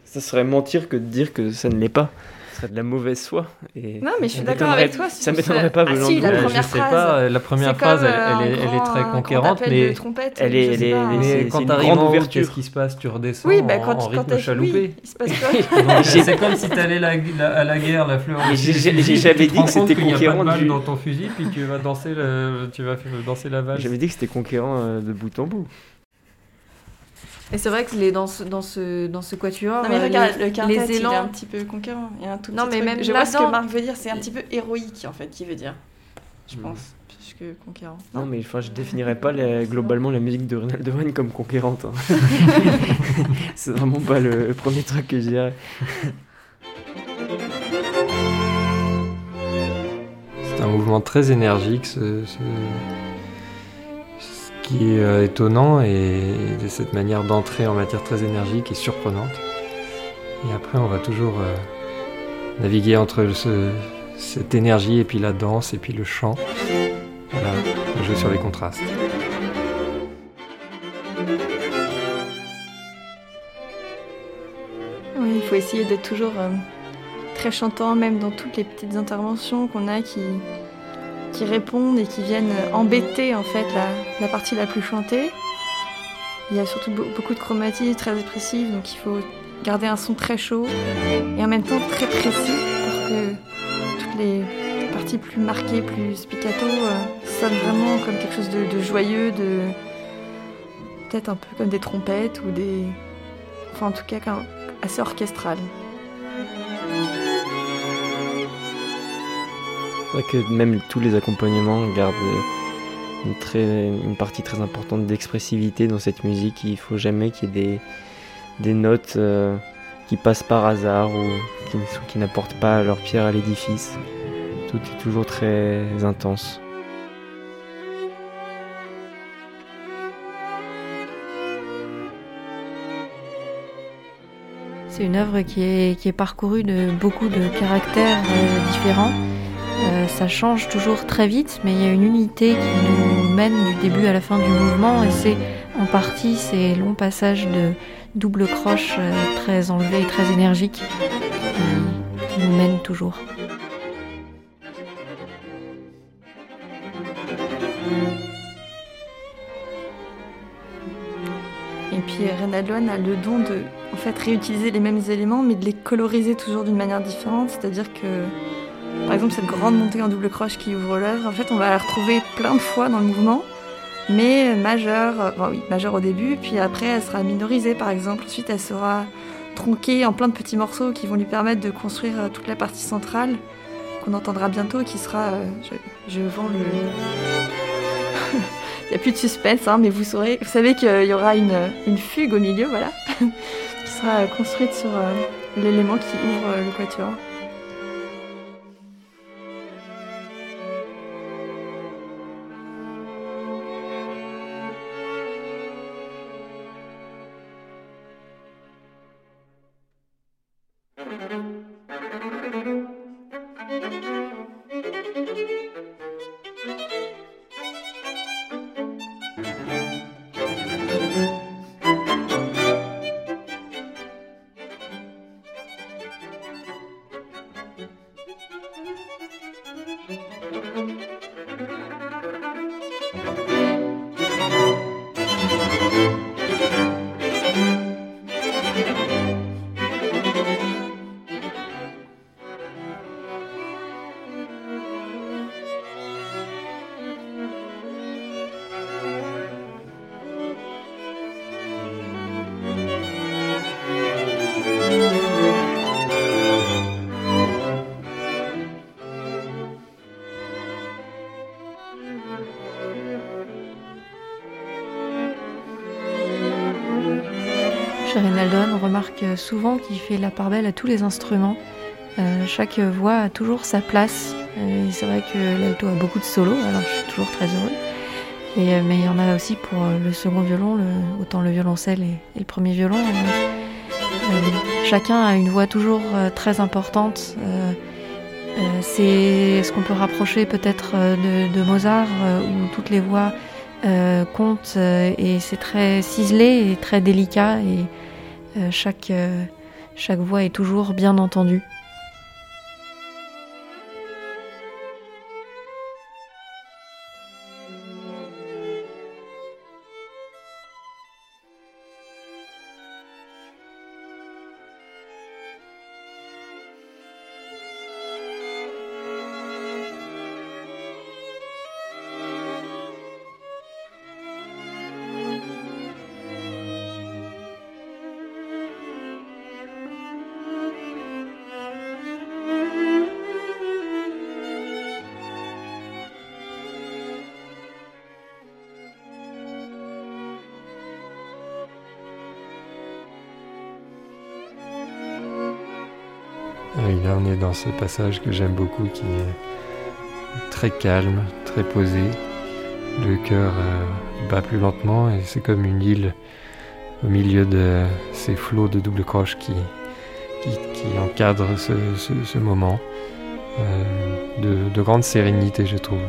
S7: Ça serait mentir que de dire que ça ne l'est pas. Ce serait de la mauvaise foi. Et
S6: Non mais je suis
S7: ça
S6: d'accord avec toi. si
S7: Ça
S6: on
S7: m'étonnerait pas
S6: Ah si,
S7: de
S6: la.
S4: Euh,
S6: première
S4: je sais
S6: phrase.
S4: pas, la première phrase, elle,
S6: euh,
S4: elle est, elle très conquérante, mais,
S7: elle
S6: je
S7: est-
S6: sais
S7: elle est-
S4: mais quand t'arrives
S7: grande
S4: en haut, qu'est-ce qui se passe? Tu redescends
S6: Oui, bah
S4: en,
S6: quand,
S4: en
S6: quand
S4: rythme
S6: t'as-
S4: chaloupé.
S6: oui, <laughs> <laughs>
S4: C'est comme si t'allais la- la- à la guerre, la fleur. tu te
S7: dit que c'était conquérant
S4: balle
S7: du-
S4: dans ton fusil, puis tu vas tu danser la valse.
S7: J'avais dit que c'était conquérant euh, de bout en bout.
S5: Et c'est vrai que les, dans, ce, dans, ce, dans ce quatuor,
S6: Non mais
S5: euh,
S6: regarde,
S5: les,
S6: le quintet,
S5: les
S6: il est
S5: élans,
S6: un petit peu conquérant. Il y a un tout
S5: Non,
S6: petit
S5: mais
S6: truc.
S5: même
S6: Je vois ce que Marc veut dire, c'est un petit peu héroïque en fait, qui veut dire. Je
S7: Hmm.
S6: pense, plus que conquérant.
S7: Non, mais enfin, je définirais pas la- globalement la musique de Ronald Wayne comme conquérante. hein. <laughs> c'est vraiment pas le, le premier truc que je dirais.
S4: C'est un mouvement très énergique, ce qui est euh, étonnant et de cette manière d'entrer en matière très énergique et surprenante. Et après, on va toujours euh, naviguer entre ce- cette énergie et puis la danse et puis le chant. Voilà, on joue sur les contrastes.
S6: Oui, il faut essayer d'être toujours euh, très chantant, même dans toutes les petites interventions qu'on a qui, qui répondent et qui viennent embêter en fait la, partie la plus chantée. Il y a surtout be- beaucoup de chromatisme très expressif, donc il faut garder un son très chaud et en même temps très précis pour que toutes les parties plus marquées, plus spiccato euh, sonnent vraiment comme quelque chose de, de joyeux, de peut-être un peu comme des trompettes ou des, enfin en tout cas assez orchestral.
S7: C'est vrai que même tous les accompagnements gardent euh, une, très, une partie très importante d'expressivité dans cette musique. Il faut jamais qu'il y ait des, des notes euh, qui passent par hasard ou ne qui n'apportent pas leur pierre à l'édifice. Tout est toujours très intense.
S5: c'est une œuvre qui est, qui est parcourue de beaucoup de caractères euh, différents. Euh, ça change toujours très vite, mais il y a une unité qui nous mène du début à la fin du mouvement, et c'est en partie ces longs passages de double croche euh, très enlevés et très énergiques qui, nous mènent toujours.
S6: Et puis Renald Lohan a le don de en fait réutiliser les mêmes éléments mais de les coloriser toujours d'une manière différente, c'est-à-dire que par exemple cette grande montée en double croche qui ouvre l'œuvre, en fait on va la retrouver plein de fois dans le mouvement mais majeure, euh, oui, majeure au début, puis après elle sera minorisée par exemple, ensuite elle sera tronquée en plein de petits morceaux qui vont lui permettre de construire euh, toute la partie centrale qu'on entendra bientôt qui sera euh, je, vends le <laughs> Il n'y a plus de suspense, hein, mais vous saurez, vous savez qu'il y aura une, fugue au milieu, voilà, <laughs> qui sera construite sur l'élément qui ouvre le quatuor.
S5: Remarque souvent qu'il fait la part belle à tous les instruments. Euh, chaque voix a toujours sa place. Euh, c'est vrai que l'alto a beaucoup de solos, alors je suis toujours très heureux. Euh, mais il y en a aussi pour le second violon, autant le violoncelle et, le premier violon. chacun a une voix toujours très importante. c'est ce qu'on peut rapprocher peut-être de, Mozart, où toutes les voix comptent et c'est très ciselé et très délicat chaque, chaque voix est toujours bien entendue.
S4: Ce passage que j'aime beaucoup qui est très calme, très posé. Le cœur euh, bat plus lentement et c'est comme une île au milieu de ces flots de double croche qui, encadrent ce, moment euh, de grande sérénité, je trouve.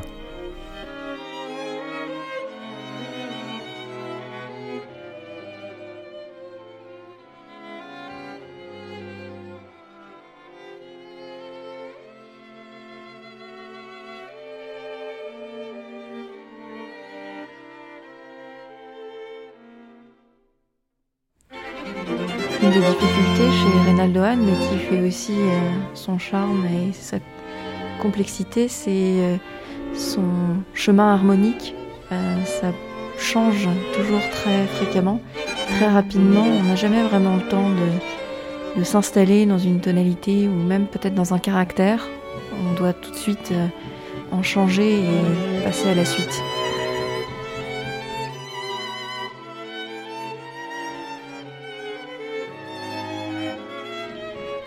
S4: Mais qui fait aussi euh, son charme et sa complexité, c'est euh, son chemin harmonique. Euh, ça change toujours très fréquemment, très rapidement. On n'a jamais vraiment le temps de s'installer dans une tonalité ou même peut-être dans un caractère. On doit tout de suite en changer et passer à la suite.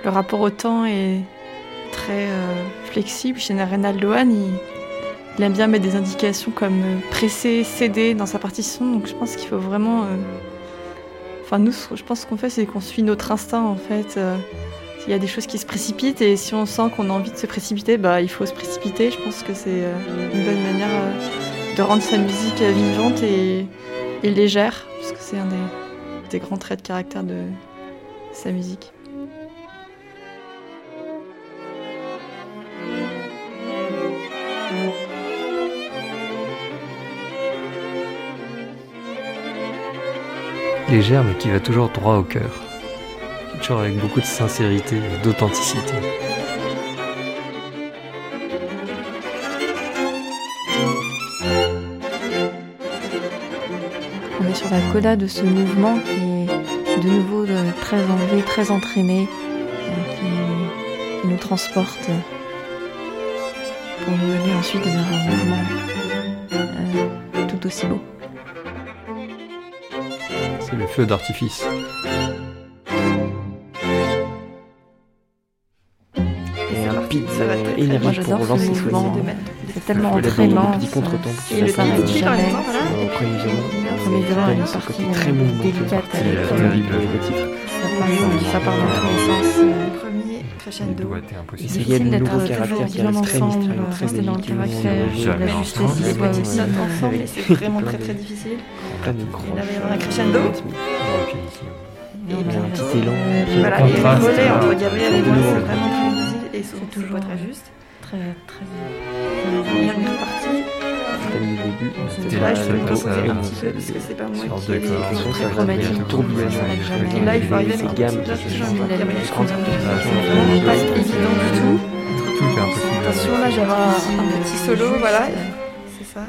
S4: Le rapport au temps est très euh, flexible. Chez Reynaldo Hahn, il, aime bien mettre des indications comme euh, presser, céder dans sa partition. Donc je pense qu'il faut vraiment. Euh, enfin, nous, je pense qu'on fait, c'est qu'on suit notre instinct en fait. Il y a des choses qui se précipitent et si on sent qu'on a envie de se précipiter, bah, il faut se précipiter. Je pense que c'est une bonne manière de rendre sa musique vivante et, légère, parce que c'est un des grands traits de caractère de sa musique. Légère mais qui va toujours droit au cœur. Toujours avec beaucoup de sincérité et d'authenticité. On est sur la coda de ce mouvement qui est de nouveau très enlevé, très entraîné, euh, qui, nous transporte pour nous mener ensuite vers un mouvement euh, tout aussi beau le feu d'artifice.
S7: Et un pizza énergique pour relancer souvent.
S5: C'est tellement entraînant.
S7: Le petit contretemps. Au premier violon.
S5: Le premier violon a partie très avec le titre. Ça part dans tous les sens. Premier crescendo.
S7: A de nouveaux caractères qui restent très mystérieux, très délicats.
S5: La justesse, il voit aussi.
S6: ensemble, c'est vraiment très très difficile.
S7: Plein de grands.
S6: Il y avoir un crescendo.
S7: Et bien un petit élan.
S6: Voilà, et le relais entre Gabriel et moi, c'est vraiment très difficile et c'est toujours très juste.
S5: Très, très.
S6: Il y a une partie.
S7: C'était
S6: là, je vais me poser un petit peu parce que c'est pas moi qui ai les
S5: très chromatique,
S7: tourbillonnage.
S6: Et là, il faut arriver avec
S7: gamme
S6: là, pas évident du tout. Attention, là, j'aurai un petit solo, voilà. C'est ça.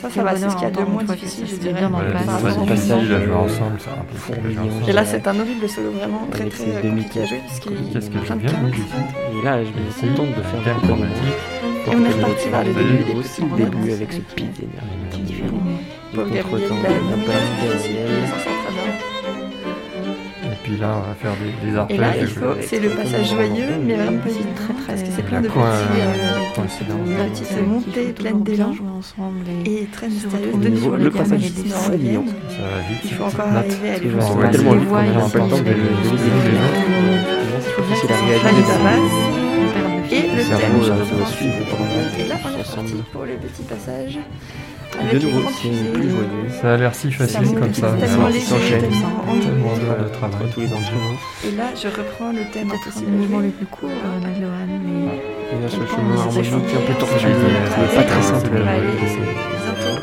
S6: Ça, ça va, c'est ce qu'il y a de moins difficile, je dirais.
S5: Le
S7: passage,
S4: ensemble, c'est un peu fourmillant.
S6: Et là, c'est un horrible solo, vraiment très très compliqué à jouer, parce qu'il y a plein de cartes.
S7: Et là, je me contente de faire
S4: gamme chromatique.
S6: Et on est reparti vers le début.
S7: aussi le début avec ce d'énergie
S6: très bien.
S4: puis là, on va faire des, des arpèges.
S6: Et là, il faut, c'est le passage joyeux, mais vraiment pas
S5: C'est très, très-
S6: parce que c'est
S4: La
S6: plein de petits, petites montées pleines d'élan
S5: et,
S6: et très
S5: retrouver
S6: de
S5: sur le passage
S6: norvégienne.
S4: Ça va vite.
S6: Il faut encore arriver à
S4: Ouais,
S7: tellement
S5: les
S7: vite
S5: voix,
S7: qu'on
S5: ils
S7: n'a pas le temps de
S5: les. Il
S7: C'est
S5: faut bien que ça
S7: réaliser cerveau, suivre la-
S6: Et là, on est
S7: ensemble.
S6: parti pour le petit passage. Avec
S7: nouveau, c'est
S6: fusées.
S7: plus joyeux.
S4: Ça a l'air si
S6: Ça
S4: facile
S6: monte
S4: comme ça. mais
S6: tellement
S4: alors,
S6: léger,
S7: s'enchaîne.
S6: tellement enjoué.
S4: Tellement d'heures de
S7: Entre
S4: travail.
S7: tous les instruments.
S6: Et là, je reprends le thème
S5: Peut-être
S6: à
S5: mouvement le plus court, Magloane, mais
S7: Et là, sur le
S5: Quel
S7: chemin harmonique
S6: c'est
S7: un peu tortueux, pas très simple.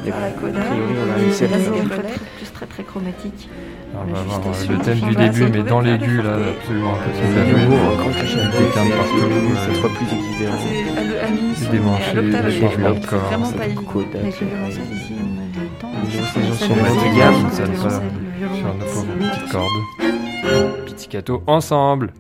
S6: On va aller
S7: euh,
S6: bientôt
S7: Et
S6: vers la coda.
S7: a priori, on a réussi à
S6: Là,
S7: le
S6: c'est
S7: faire.
S6: des
S5: très,
S6: relais.
S5: très- plus très très chromatique.
S4: On va avoir euh,
S6: Juste
S4: le thème du début, mais
S6: c'est
S4: dans l'aigu, là, absolument impossible à jouer. Des termes
S7: c'est
S4: partout,
S7: c'est
S4: euh,
S7: cette fois plus exubérant.
S4: Des démanchés, des changements de corps,
S7: euh. Les gens,
S5: Ça
S7: sont
S4: ne va sur nos pauvres petites cordes. Pizzicato ensemble.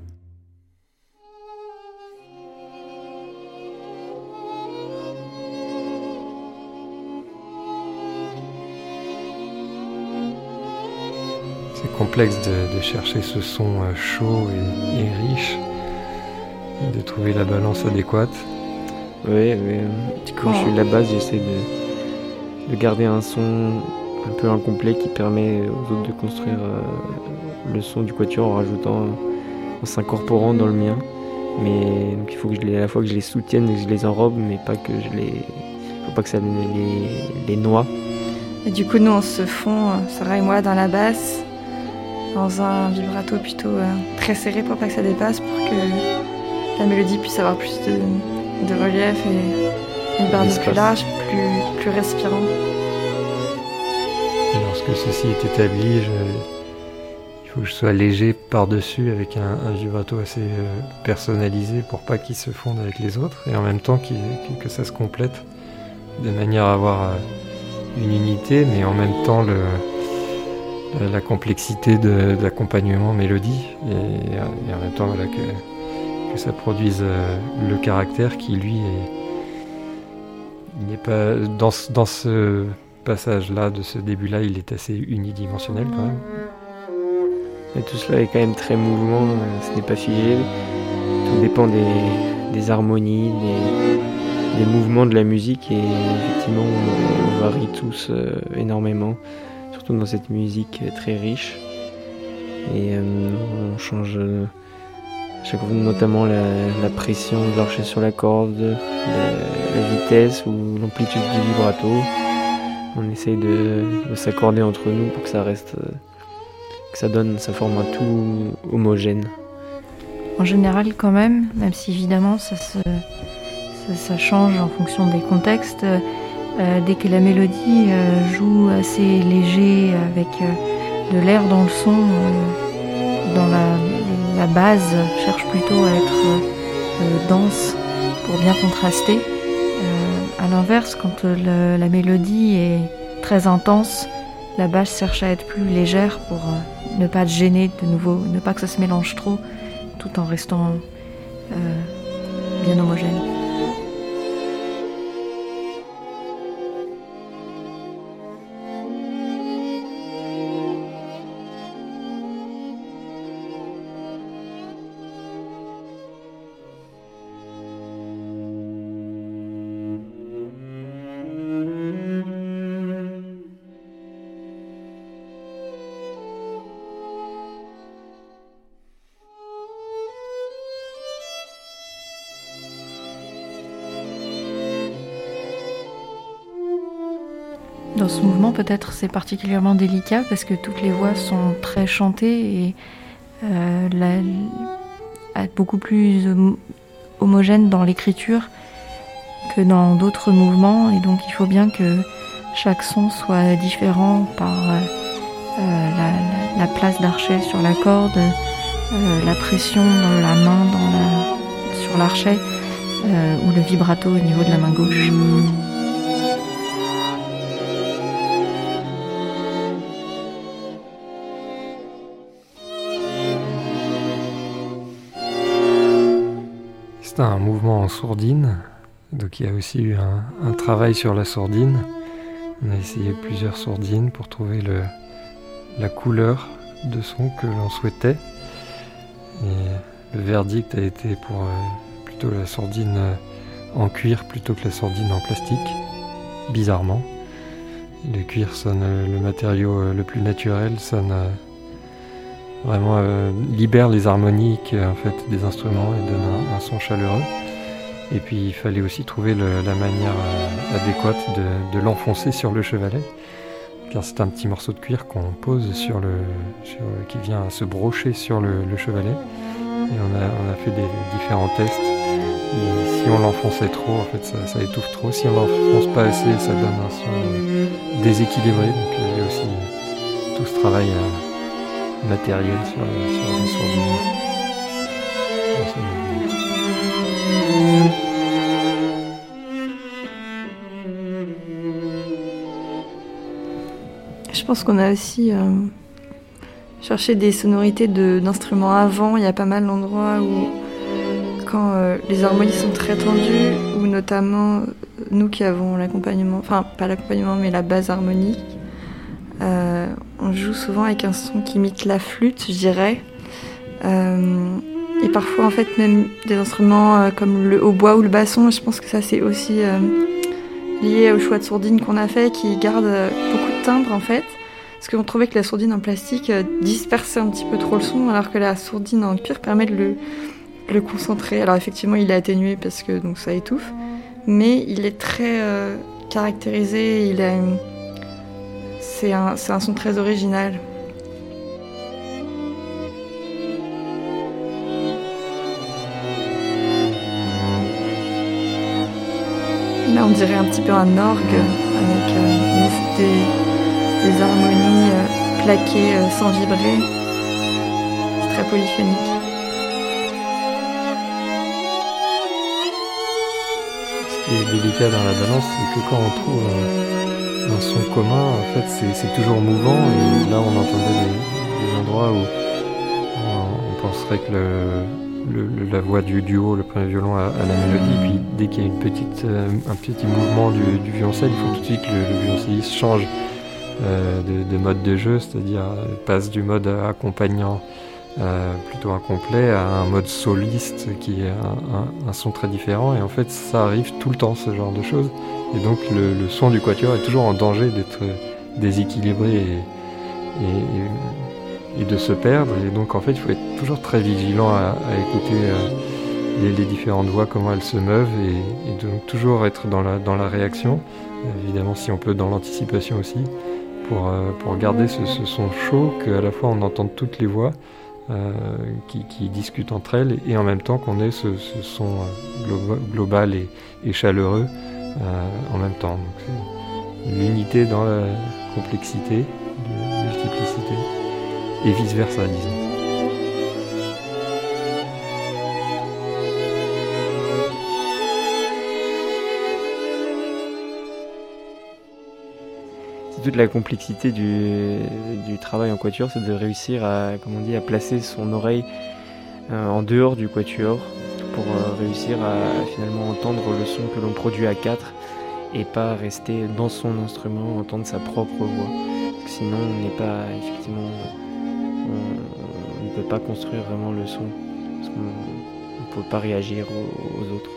S4: Complexe de, de chercher ce son euh, chaud et, et riche, de trouver la balance adéquate.
S7: Mais euh, quand je suis de la base, j'essaie de, de garder un son un peu incomplet qui permet aux autres de construire euh, le son du quatuor en rajoutant, en s'incorporant dans le mien. Mais donc il faut que je les, à la fois que je les soutienne et que je les enrobe, mais pas que je les, faut pas que ça les, les noie.
S6: Et du coup, nous, on se fond, euh, Sarah et moi, dans la basse, dans un vibrato plutôt euh, très serré pour pas que ça dépasse, pour que la mélodie puisse avoir plus de, de relief et une barre plus large, plus, plus respirant.
S4: Et lorsque ceci est établi, je- il faut que je sois léger par-dessus avec un, un vibrato assez euh, personnalisé pour pas qu'il se fonde avec les autres et en même temps que ça se complète de manière à avoir euh, une unité mais en même temps le, la, la complexité de, l'accompagnement mélodie et, en même temps voilà, que, ça produise euh, le caractère qui lui est n'est pas dans ce, dans ce passage-là, de ce début-là, il est assez unidimensionnel quand même.
S7: Et tout cela est quand même très mouvement, euh, ce n'est pas figé. Tout dépend des, harmonies, des, des mouvements de la musique et effectivement on, varie tous euh, énormément, dans cette musique très riche. Et euh, on change euh, chaque fois notamment la, pression de l'archet sur la corde, la, vitesse ou l'amplitude du vibrato. On essaye de, de s'accorder entre nous pour que ça reste euh, que ça donne, ça forme un tout homogène.
S5: En général, quand même, même si évidemment ça change en fonction des contextes, euh, dès que la mélodie euh, joue assez léger avec euh, de l'air dans le son, dans la, base cherche plutôt à être dense pour bien contraster. À l'inverse, quand la mélodie est très intense, la basse cherche à être plus légère pour ne pas te gêner de nouveau, ne pas que ça se mélange trop tout en restant bien homogène. Dans ce mouvement, peut-être c'est particulièrement délicat parce que toutes les voix sont très chantées et euh, beaucoup plus hom- homogène dans l'écriture que dans d'autres mouvements et donc il faut bien que chaque son soit différent par euh, euh, la, la- la place d'archet sur la corde, la pression dans la main dans la- sur l'archet ou le vibrato au niveau de la main gauche.
S4: C'est un mouvement en sourdine, donc il y a aussi eu un, travail sur la sourdine. On a essayé plusieurs sourdines pour trouver la couleur de son que l'on souhaitait. Et le verdict a été pour plutôt la sourdine en cuir plutôt que la sourdine en plastique, bizarrement. Le cuir sonne le matériau le plus naturel, sonne vraiment libère les harmoniques en fait des instruments et donne un son chaleureux. Et puis il fallait aussi trouver la manière euh, adéquate de, l'enfoncer sur le chevalet, car c'est un petit morceau de cuir qu'on pose sur le, qui vient se brocher sur le, chevalet. Et on a, fait des différents tests. si on l'enfonçait trop, en fait, ça, étouffe trop. Si on l'enfonce pas assez, ça donne un son déséquilibré. Donc il y a aussi tout ce travail euh, matériel sur, sur.
S6: Je pense qu'on a aussi euh, cherché des sonorités d'instruments avant. Il y a pas mal d'endroits où, quand euh, les harmonies sont très tendues, ou notamment euh, nous qui avons l'accompagnement, enfin pas l'accompagnement, mais la base harmonique, on joue souvent avec un son qui imite la flûte, je dirais. Et parfois, en fait, même des instruments euh, comme le hautbois ou le basson, je pense que ça, c'est aussi euh, lié au choix de sourdine qu'on a fait, qui garde euh, beaucoup de timbre, en fait. Parce qu'on trouvait que la sourdine en plastique dispersait un petit peu trop le son, alors que la sourdine en cuir permet de le, le concentrer. Alors, effectivement, il est atténué parce que donc ça étouffe, mais il est très caractérisé, il a c'est un, un son très original. Là, on dirait un petit peu un orgue avec euh, des, harmonies euh, plaquées euh, sans vibrer. C'est très polyphonique.
S4: Ce qui est délicat dans la balance, c'est que quand on trouve un, son commun, en fait, c'est toujours mouvant. Et là, on entendait des, endroits où on penserait que la voix du duo, le premier violon à, la mélodie, puis dès qu'il y a une petite, euh, un petit mouvement du, violoncelle, il faut tout de suite que le, violoncelliste change euh, de, mode de jeu, c'est-à-dire euh, passe du mode accompagnant plutôt incomplet à un mode soliste qui est un, son très différent. Et en fait, ça arrive tout le temps, ce genre de choses. Et donc, le, son du quatuor est toujours en danger d'être déséquilibré et et de se perdre. Et donc en fait, il faut être toujours très vigilant à, écouter euh, les, différentes voix, comment elles se meuvent, et, donc toujours être dans la, dans la réaction, évidemment si on peut dans l'anticipation aussi, pour, euh, pour garder ce, son chaud, qu'à la fois on entende toutes les voix. Euh, qui, discutent entre elles et en même temps qu'on ait ce, son global et, chaleureux en même temps. L'unité dans la complexité, la multiplicité et vice-versa, disons.
S7: Toute la complexité du, travail en quatuor, c'est de réussir à, on dit, à placer son oreille euh, en dehors du quatuor pour euh, réussir à finalement entendre le son que l'on produit à quatre et pas rester dans son instrument, entendre sa propre voix. sinon, on n'est pas effectivement on ne peut pas construire vraiment le son, parce qu'on ne peut pas réagir aux autres.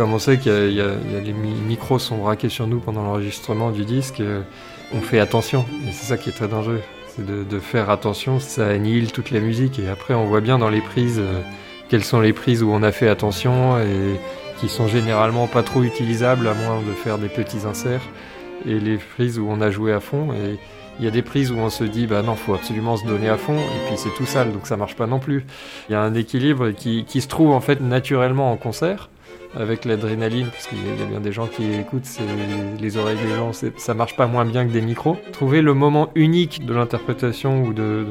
S4: Comme on sait a les micros sont braqués sur nous pendant l'enregistrement du disque, euh, on fait attention. Et c'est ça qui est très dangereux. C'est de, faire attention, ça annihile toute la musique. Et après, on voit bien dans les prises euh, quelles sont les prises où on a fait attention et qui sont généralement pas trop utilisables à moins de faire des petits inserts. Et les prises où on a joué à fond. Et il y a des prises où on se dit, bah non, faut absolument se donner à fond, et puis c'est tout sale, donc ça marche pas non plus. Il y a un équilibre qui, qui se trouve en fait naturellement en concert, avec l'adrénaline, parce qu'il y a bien des gens qui écoutent, les oreilles des gens, ça marche pas moins bien que des micros. Trouver le moment unique de l'interprétation ou de,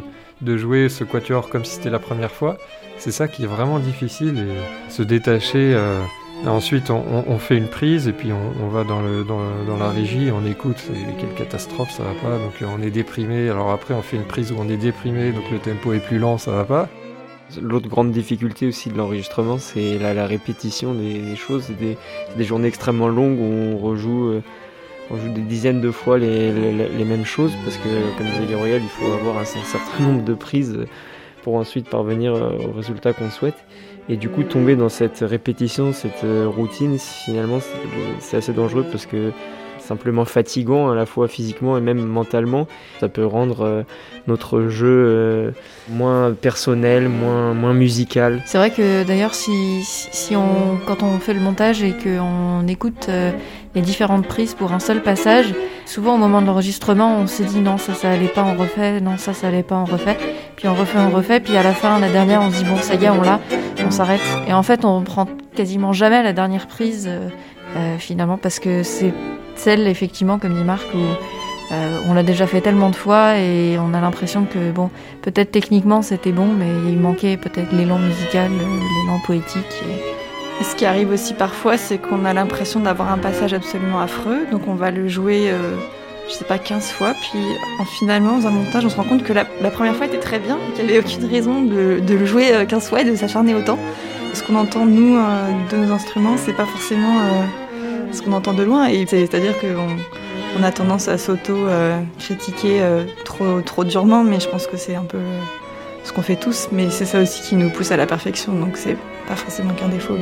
S4: jouer ce quatuor comme si c'était la première fois, c'est ça qui est vraiment difficile et se détacher. Euh, ensuite, on, fait une prise et puis on, va dans, dans, la régie, on écoute, quelle catastrophe, ça va pas, donc on est déprimé. Alors après, on fait une prise où on est déprimé, donc le tempo est plus lent, ça va pas.
S7: L'autre grande difficulté aussi de l'enregistrement, c'est la, répétition des, choses. Des, des, journées extrêmement longues où on rejoue, euh, on joue des dizaines de fois les, les, mêmes choses parce que, comme disait Gabriel, il faut avoir un, certain nombre de prises pour ensuite parvenir euh, au résultat qu'on souhaite. Et du coup, tomber dans cette répétition, cette euh, routine, finalement, c'est assez dangereux parce que simplement fatigant à la fois physiquement et même mentalement. Ça peut rendre euh, notre jeu euh, moins personnel, moins, moins musical.
S5: C'est vrai que d'ailleurs si, si on, quand on fait le montage et qu'on écoute euh, les différentes prises pour un seul passage, souvent au moment de l'enregistrement on s'est dit non ça ça allait pas on refait, non ça ça allait pas on refait, puis on refait on refait, puis à la fin la dernière on se dit bon ça y est on l'a, on s'arrête. Et en fait on prend quasiment jamais la dernière prise finalement parce que c'est celle, effectivement, comme dit Marc, où euh, on l'a déjà fait tellement de fois et on a l'impression que, bon, peut-être techniquement c'était bon, mais il manquait peut-être l'élan musical, euh, l'élan poétique.
S6: Ce qui arrive aussi parfois, c'est qu'on a l'impression d'avoir un passage absolument affreux, donc on va le jouer, euh, je sais pas, 15 fois, puis en, finalement, dans un montage, on se rend compte que la, première fois était très bien, qu'il n'y avait aucune raison de, le jouer 15 fois et de s'acharner autant. Ce qu'on entend, nous, de nos instruments, c'est pas forcément ce qu'on entend de loin. Et c'est-à-dire qu'on on a tendance à s'auto-critiquer euh, trop, trop durement, mais je pense que c'est un peu euh, ce qu'on fait tous. Mais c'est ça aussi qui nous pousse à la perfection, donc c'est pas forcément qu'un défaut.